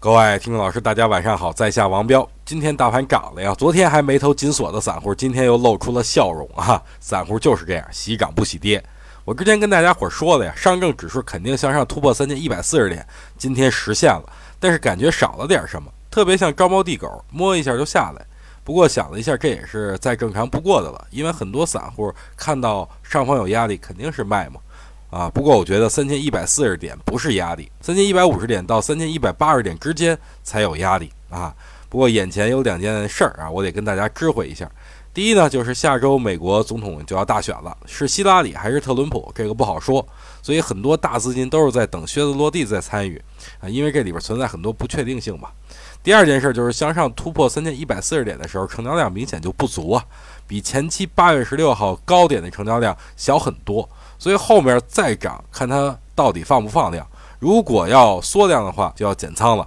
各位听众老师，大家晚上好，在下王彪。今天大盘涨了呀，昨天还眉头紧锁的散户，今天又露出了笑容啊！散户就是这样，喜涨不喜跌。我之前跟大家伙说了呀，上证指数肯定向上突破三千一百四十点，今天实现了，但是感觉少了点什么，特别像招猫递狗，摸一下就下来。不过想了一下，这也是再正常不过的了，因为很多散户看到上方有压力，肯定是卖嘛。啊，不过我觉得三千一百四十点不是压力，三千一百五十点到三千一百八十点之间才有压力啊。不过眼前有两件事儿啊，我得跟大家知会一下。第一呢，就是下周美国总统就要大选了，是希拉里还是特伦普，这个不好说，所以很多大资金都是在等靴子落地再参与啊，因为这里边存在很多不确定性嘛。第二件事就是向上突破三千一百四十点的时候，成交量明显就不足啊，比前期八月十六号高点的成交量小很多。所以后面再涨，看它到底放不放量。如果要缩量的话，就要减仓了。